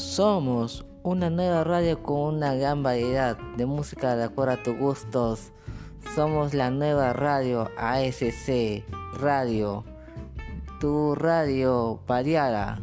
Somos una nueva radio con una gran variedad de música de acuerdo a tus gustos. Somos la nueva radio ASC Radio, tu radio variada.